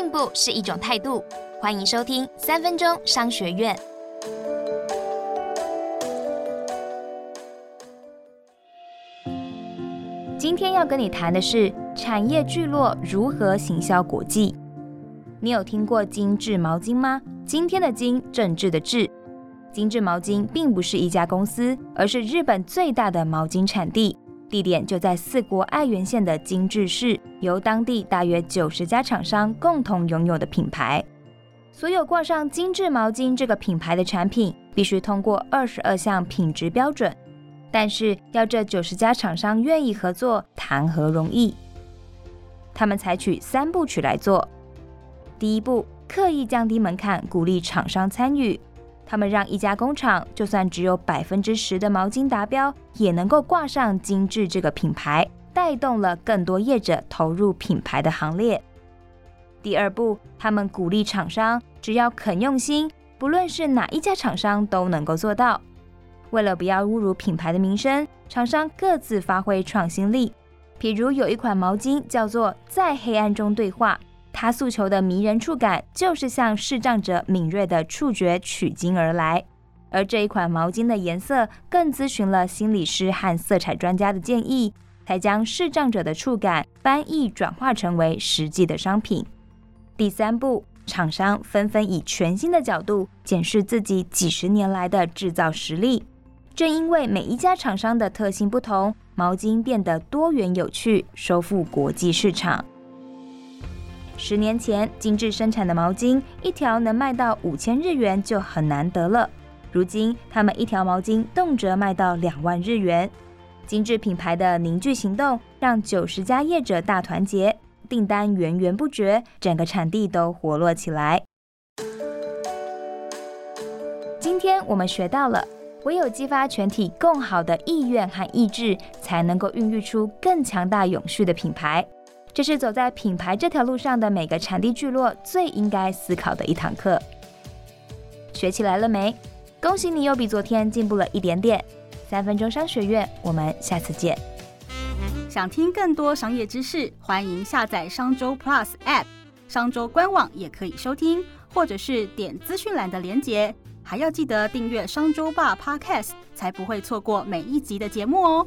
进步是一种态度。欢迎收听三分钟商学院。今天要跟你谈的是产业聚落如何行销国际。你有听过精致毛巾吗？今天的“精”政治的“治”。精致毛巾并不是一家公司，而是日本最大的毛巾产地，地点就在四国爱媛县的精致市，由当地大约九十家厂商共同拥有的品牌。所有挂上精致毛巾这个品牌的产品，必须通过二十二项品质标准。但是要这九十家厂商愿意合作，谈何容易？他们采取三部曲来做。第一步，刻意降低门槛，鼓励厂商参与。他们让一家工厂，就算只有百分之十的毛巾达标，也能够挂上精致这个品牌，带动了更多业者投入品牌的行列。第二步，他们鼓励厂商，只要肯用心，不论是哪一家厂商都能够做到。为了不要侮辱品牌的名声，厂商各自发挥创新力。譬如有一款毛巾叫做“在黑暗中对话”。它诉求的迷人触感，就是向视障者敏锐的触觉取经而来。而这一款毛巾的颜色，更咨询了心理师和色彩专家的建议，才将视障者的触感翻译转化成为实际的商品。第三步，厂商纷纷以全新的角度检视自己几十年来的制造实力。正因为每一家厂商的特性不同，毛巾变得多元有趣，收复国际市场。十年前，精致生产的毛巾一条能卖到五千日元就很难得了。如今，他们一条毛巾动辄卖到两万日元。精致品牌的凝聚行动，让九十家业者大团结，订单源源不绝，整个产地都活络起来。今天我们学到了，唯有激发全体更好的意愿和意志，才能够孕育出更强大永续的品牌。这是走在品牌这条路上的每个产地聚落最应该思考的一堂课。学起来了没？恭喜你又比昨天进步了一点点。三分钟商学院，我们下次见。想听更多商业知识，欢迎下载商周 Plus App，商周官网也可以收听，或者是点资讯栏的连结。还要记得订阅商周吧 Podcast，才不会错过每一集的节目哦。